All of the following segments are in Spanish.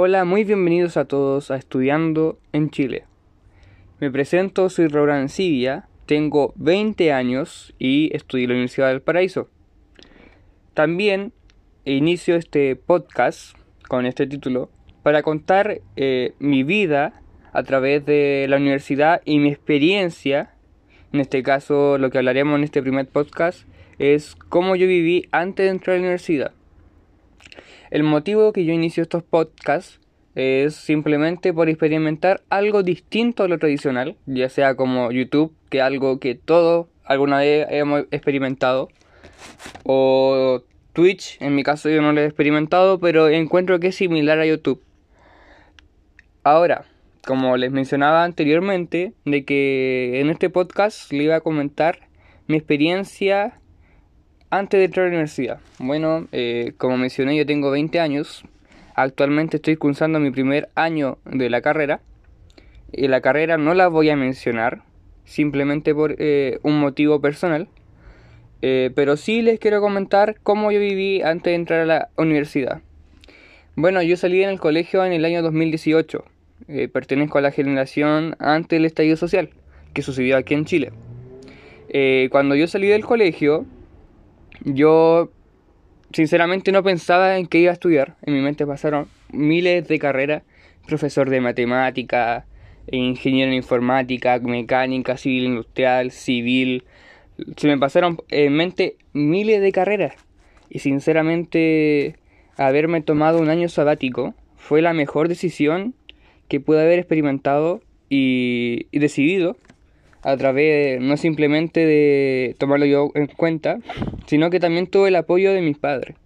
Hola, muy bienvenidos a todos a Estudiando en Chile. Me presento, soy Roland Sivia, tengo 20 años y estudio en la Universidad del Paraíso. También inicio este podcast con este título para contar eh, mi vida a través de la universidad y mi experiencia. En este caso, lo que hablaremos en este primer podcast es cómo yo viví antes de entrar a la universidad. El motivo que yo inicio estos podcasts es simplemente por experimentar algo distinto a lo tradicional, ya sea como YouTube, que algo que todos alguna vez hemos experimentado, o Twitch, en mi caso yo no lo he experimentado, pero encuentro que es similar a YouTube. Ahora, como les mencionaba anteriormente, de que en este podcast le iba a comentar mi experiencia antes de entrar a la universidad. Bueno, eh, como mencioné, yo tengo 20 años. Actualmente estoy cursando mi primer año de la carrera. Y la carrera no la voy a mencionar, simplemente por eh, un motivo personal. Eh, pero sí les quiero comentar cómo yo viví antes de entrar a la universidad. Bueno, yo salí en el colegio en el año 2018. pertenezco a la generación antes del estallido social, que sucedió aquí en Chile. cuando yo salí del colegio, yo sinceramente no pensaba en qué iba a estudiar. En mi mente pasaron miles de carreras. Profesor de matemática, ingeniero en informática, mecánica, civil industrial, civil. Se me pasaron en mente miles de carreras. Y sinceramente haberme tomado un año sabático fue la mejor decisión que pude haber experimentado y, y decidido a través no simplemente de tomarlo yo en cuenta, sino que también tuve el apoyo de mis padres.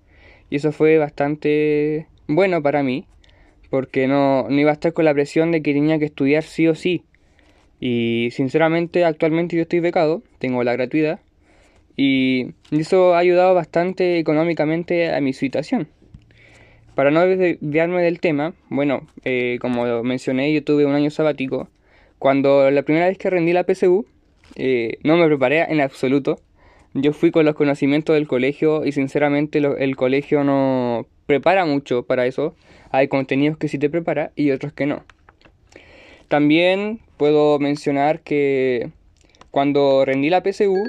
Y eso fue bastante bueno para mí, porque no, no iba a estar con la presión de que tenía que estudiar sí o sí. Y sinceramente actualmente yo estoy becado, tengo la gratuidad, y eso ha ayudado bastante económicamente a mi situación. Para no desviarme del tema, bueno, eh, como mencioné, yo tuve un año sabático cuando la primera vez que rendí la PSU, eh, no me preparé en absoluto. Yo fui con los conocimientos del colegio y sinceramente el colegio no prepara mucho para eso. Hay contenidos que sí te prepara y otros que no. También puedo mencionar que cuando rendí la PSU,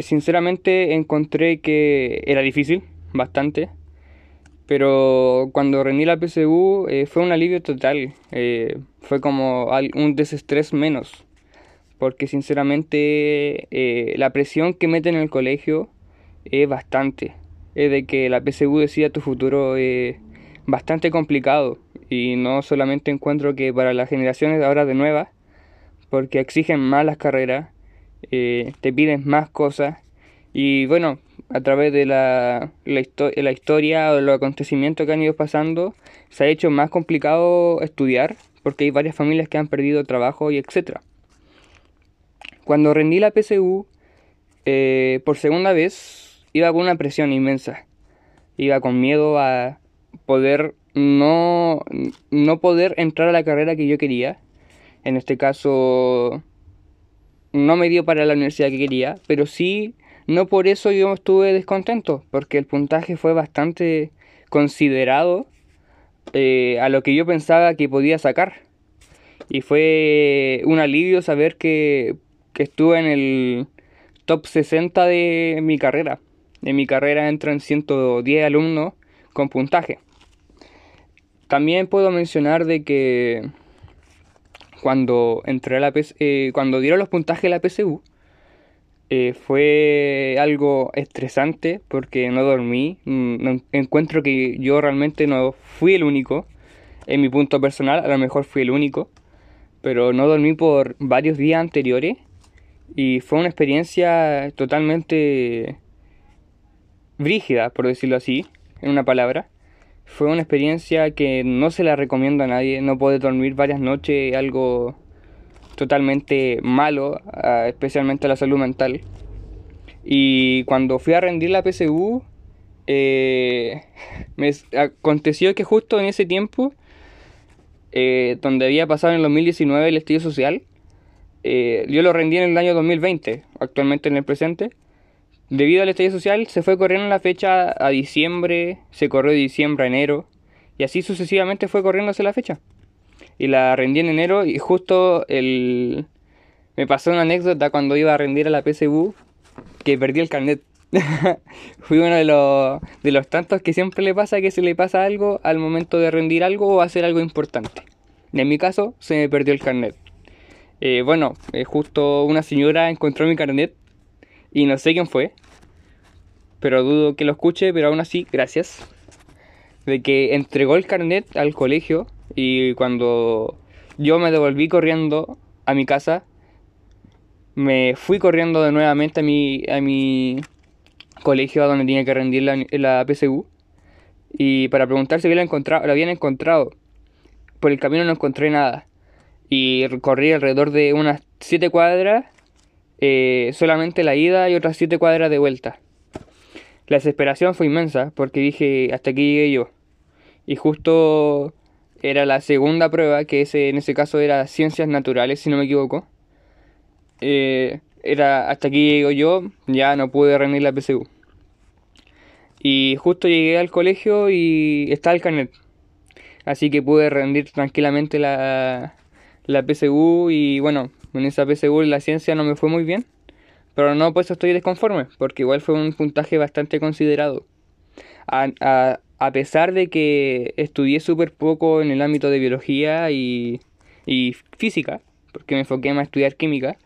sinceramente encontré que era difícil, bastante. Pero cuando rendí la PSU eh, fue un alivio total. Eh, fue como un desestrés menos. Porque sinceramente eh, la presión que meten en el colegio es bastante. Es de que la PSU decida tu futuro es bastante complicado. Y no solamente encuentro que para las generaciones ahora de nuevas, porque exigen más las carreras, te piden más cosas. Y bueno, a través de la, la, historia o los acontecimientos que han ido pasando, se ha hecho más complicado estudiar porque hay varias familias que han perdido trabajo y etcétera. Cuando rendí la PSU, eh, por segunda vez, iba con una presión inmensa. Iba con miedo a poder no, no poder entrar a la carrera que yo quería. En este caso, no me dio para la universidad que quería, pero sí no por eso yo estuve descontento, porque el puntaje fue bastante considerado eh, a lo que yo pensaba que podía sacar. Y fue un alivio saber que, que estuve en el top 60 de mi carrera. En mi carrera entran 110 alumnos con puntaje. También puedo mencionar de que cuando entré a la eh, cuando dieron los puntajes de la PSU, eh, fue algo estresante porque no dormí. Mm, encuentro que yo realmente no fui el único. En mi punto personal, a lo mejor fui el único. Pero no dormí por varios días anteriores. Y fue una experiencia totalmente brígida, por decirlo así, en una palabra. Fue una experiencia que no se la recomiendo a nadie. No poder dormir varias noches, algo totalmente malo, especialmente a la salud mental. Y cuando fui a rendir la PSU, eh, me aconteció que justo en ese tiempo, eh, donde había pasado en el 2019 el estudio social, eh, yo lo rendí en el año 2020, actualmente en el presente. Debido al estudio social, se fue corriendo la fecha a diciembre, se corrió de diciembre a enero, Y así sucesivamente fue corriéndose la fecha. Y la rendí en enero y justo el... Me pasó una anécdota cuando iba a rendir a la PSU que perdí el carnet. Fui uno de los, de los tantos que siempre le pasa que se le pasa algo al momento de rendir algo o hacer algo importante. En mi caso, se me perdió el carnet. Eh, bueno, eh, justo una señora encontró mi carnet y no sé quién fue, pero dudo que lo escuche, pero aún así, gracias. De que entregó el carnet al colegio y cuando yo me devolví corriendo a mi casa, me fui corriendo de nuevamente a mi, a mi colegio donde tenía que rendir la, la PSU y para preguntar si había encontrado, lo habían encontrado. Por el camino no encontré nada y corrí alrededor de unas 7 cuadras, eh, solamente la ida y otras 7 cuadras de vuelta. La desesperación fue inmensa porque dije hasta aquí llegué yo. Y justo era la segunda prueba, que ese, en ese caso era ciencias naturales, si no me equivoco. Eh, era hasta aquí llego yo, ya no pude rendir la PSU. Y justo llegué al colegio y estaba el carnet. Así que pude rendir tranquilamente la, la PSU y bueno, en esa PSU la ciencia no me fue muy bien. Pero no pues estoy desconforme, porque igual fue un puntaje bastante considerado. A, a, pesar de que estudié súper poco en el ámbito de biología y, y física, porque me enfoqué más a estudiar química,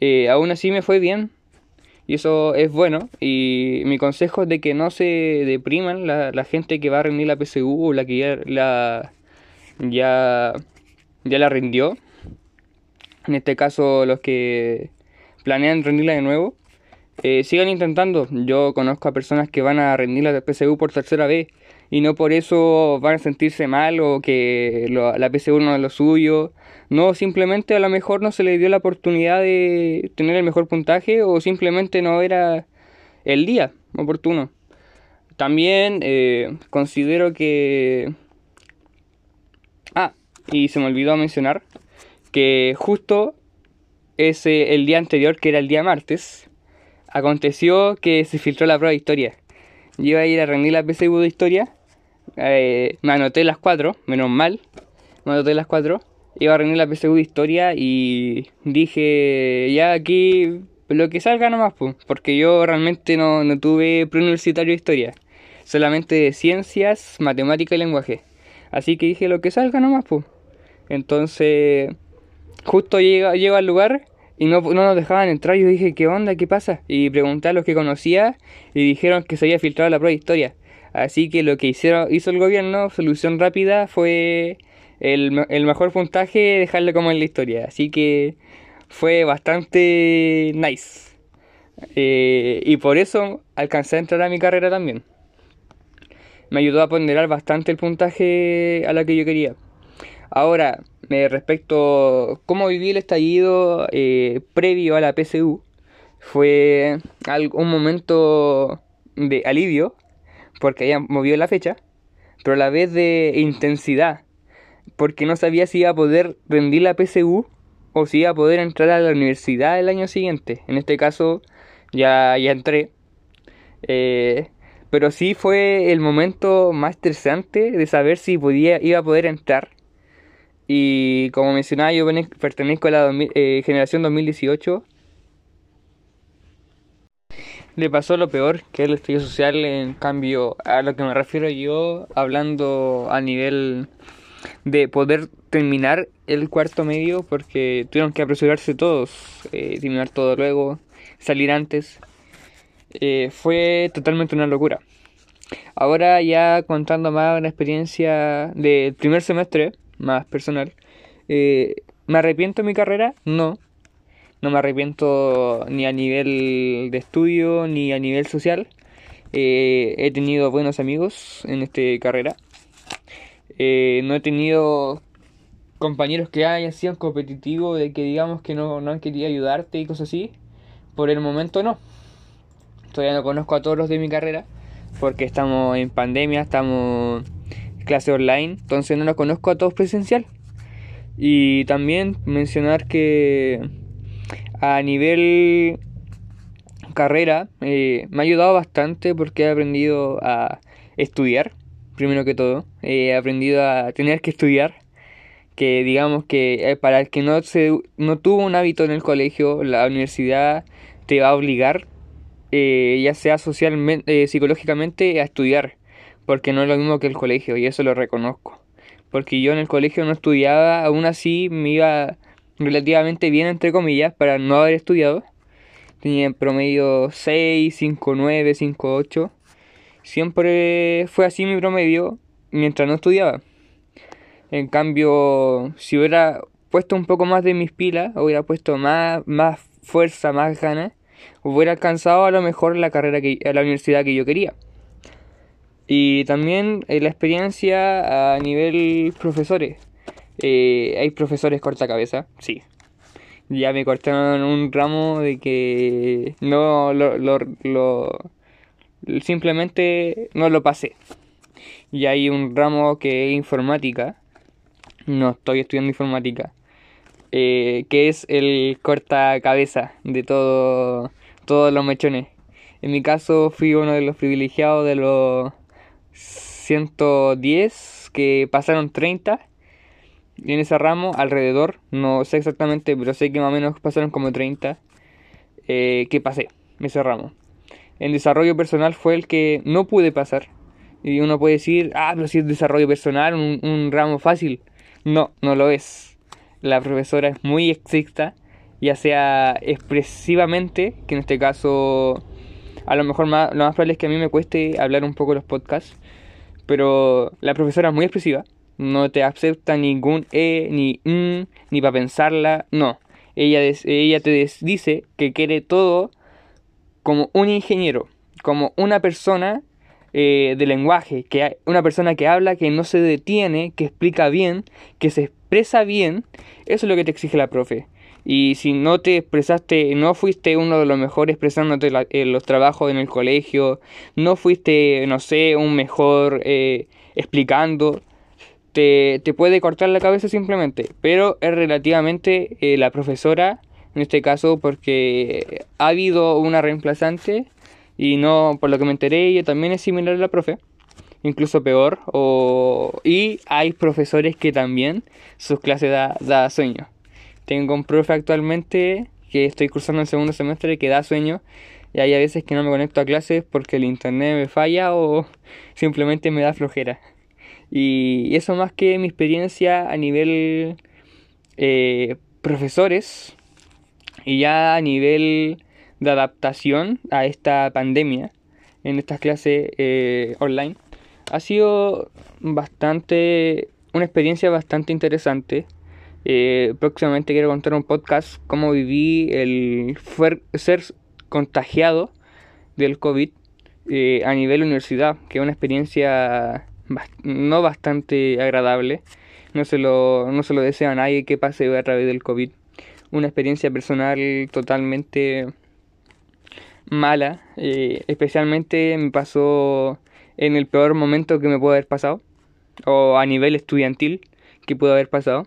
eh, aún así me fue bien. Y eso es bueno. Y mi consejo es de que no se depriman la, la gente que va a rendir la PSU o la que ya la, ya, ya la rindió. En este caso los que planean rendirla de nuevo. Eh, sigan intentando. Yo conozco a personas que van a rendir la PSU por tercera vez y no por eso van a sentirse mal o que la PSU no es lo suyo. No, simplemente a lo mejor no se le dio la oportunidad de tener el mejor puntaje o simplemente no era el día oportuno. También eh, considero que... Ah, y se me olvidó mencionar que justo ese, el día anterior, que era el día martes, aconteció que se filtró la prueba de historia. Yo iba a ir a rendir la PSU de historia eh, me anoté las cuatro, menos mal, me anoté las cuatro. Iba a rendir la PSU de historia y dije, ya aquí lo que salga nomás, pues, porque yo realmente no, no tuve preuniversitario de historia, solamente de ciencias, matemática y lenguaje. Así que dije, lo que salga nomás, pues. Entonces, justo llego, llego al lugar y no, no, nos dejaban entrar. Yo dije, ¿qué onda? ¿Qué pasa? Y pregunté a los que conocía y dijeron que se había filtrado la prueba de historia. Así que lo que hicieron, hizo el gobierno, solución rápida, fue el, el mejor puntaje, dejarlo como en la historia. Así que fue bastante nice. Eh, y por eso alcancé a entrar a mi carrera también. Me ayudó a ponderar bastante el puntaje a la que yo quería. Ahora, respecto a cómo viví el estallido eh, previo a la PSU, fue un momento de alivio porque había movido la fecha, pero a la vez de intensidad, porque no sabía si iba a poder rendir la PSU o si iba a poder entrar a la universidad el año siguiente. En este caso ya, ya entré. Eh, pero sí fue el momento más estresante de saber si podía, iba a poder entrar. Y como mencionaba, yo pertenezco a la eh, generación 2018 le pasó lo peor, que es el estudio social, en cambio a lo que me refiero yo, hablando a nivel de poder terminar el cuarto medio, porque tuvieron que apresurarse todos, eh, terminar todo luego, salir antes, eh, fue totalmente una locura. Ahora ya contando más una experiencia del primer semestre, más personal, eh, ¿me arrepiento de mi carrera? No, no me arrepiento ni a nivel de estudio ni a nivel social. Eh, he tenido buenos amigos en esta carrera. Eh, no he tenido compañeros que hayan sido competitivos, de que digamos que no, no han querido ayudarte y cosas así. Por el momento no. Todavía no conozco a todos los de mi carrera, porque estamos en pandemia, estamos clase online, entonces no los conozco a todos presencial. Y también mencionar que a nivel carrera eh, me ha ayudado bastante porque he aprendido a estudiar primero que todo. He aprendido a tener que estudiar. Que digamos que eh, para el que no, se, no tuvo un hábito en el colegio, la universidad te va a obligar, eh, ya sea socialmente, eh, psicológicamente, a estudiar. Porque no es lo mismo que el colegio, y eso lo reconozco. Porque yo en el colegio no estudiaba, aún así me iba relativamente bien, entre comillas, para no haber estudiado. Tenía en promedio 6, 5, 9, 5, 8 Siempre fue así mi promedio mientras no estudiaba. En cambio, si hubiera puesto un poco más de mis pilas, hubiera puesto más, más fuerza, más ganas, hubiera alcanzado a lo mejor la carrera que, a la universidad que yo quería. Y también eh, la experiencia a nivel profesores. Eh, ¿Hay profesores corta cabeza? Sí. Ya me cortaron un ramo de que no lo, lo, lo simplemente no lo pasé. Y hay un ramo que es informática, no estoy estudiando informática, eh, que es el corta cabeza de todo, todos los mechones. En mi caso fui uno de los privilegiados de los 110 que pasaron 30 en ese ramo alrededor, no sé exactamente, pero sé que más o menos pasaron como 30 eh, que pasé ese ramo en desarrollo personal fue el que no pude pasar. Y uno puede decir, ah, pero si es desarrollo personal, un, ramo fácil. No, no lo es. La profesora es muy estricta, ya sea expresivamente, que en este caso a lo mejor más, lo más probable es que a mí me cueste hablar un poco los podcasts, pero la profesora es muy expresiva, no te acepta ningún E, ni n, ni para pensarla, no. Ella, ella te dice que quiere todo como un ingeniero, como una persona eh, de lenguaje, que una persona que habla, que no se detiene, que explica bien, que se expresa bien, eso es lo que te exige la profe. Y si no te expresaste, no fuiste uno de los mejores expresándote en los trabajos en el colegio, no fuiste, no sé, un mejor eh, explicando, te, te, puede cortar la cabeza simplemente. Pero es relativamente eh, la profesora en este caso porque ha habido una reemplazante y no, por lo que me enteré, ella también es similar a la profe, incluso peor, o, y hay profesores que también sus clases da, da sueño. Tengo un profe actualmente que estoy cursando el segundo semestre que da sueño y hay a veces que no me conecto a clases porque el internet me falla o simplemente me da flojera. Y eso más que mi experiencia a nivel eh, profesores, y ya a nivel de adaptación a esta pandemia, en estas clases eh, online, ha sido bastante, una experiencia bastante interesante. Eh, próximamente quiero contar un podcast cómo viví el ser contagiado del COVID eh, a nivel universidad, que es una experiencia no bastante agradable. No se, lo, no se lo desea a nadie que pase a través del COVID una experiencia personal totalmente mala. Eh, especialmente me pasó en el peor momento que me pudo haber pasado. O a nivel estudiantil que pudo haber pasado.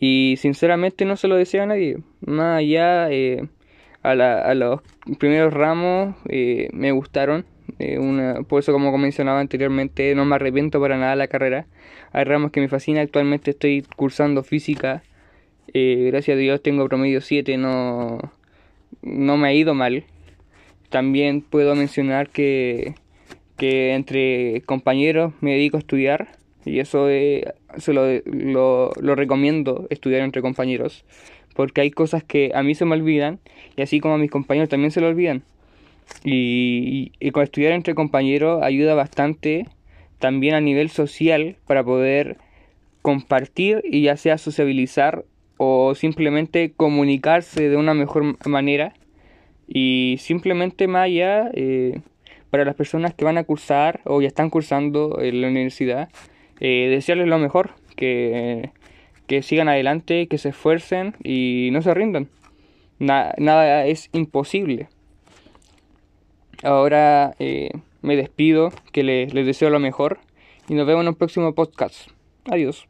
Y sinceramente no se lo deseo a nadie. Más allá, eh, a, la, a, los primeros ramos eh, me gustaron. una, por eso, como mencionaba anteriormente, no me arrepiento para nada de la carrera. Hay ramos que me fascinan. Actualmente estoy cursando física eh, gracias a Dios tengo promedio 7, no, no me ha ido mal. También puedo mencionar que, que entre compañeros me dedico a estudiar y eso se lo, lo, recomiendo estudiar entre compañeros porque hay cosas que a mí se me olvidan y así como a mis compañeros también se lo olvidan. Y, y, y con estudiar entre compañeros ayuda bastante también a nivel social para poder compartir y ya sea sociabilizar o simplemente comunicarse de una mejor manera y simplemente más allá eh, para las personas que van a cursar o ya están cursando en la universidad eh, desearles lo mejor que, que, sigan adelante que se esfuercen y no se rindan. Nada es imposible. Ahora eh, me despido que les deseo lo mejor y nos vemos en un próximo podcast. Adiós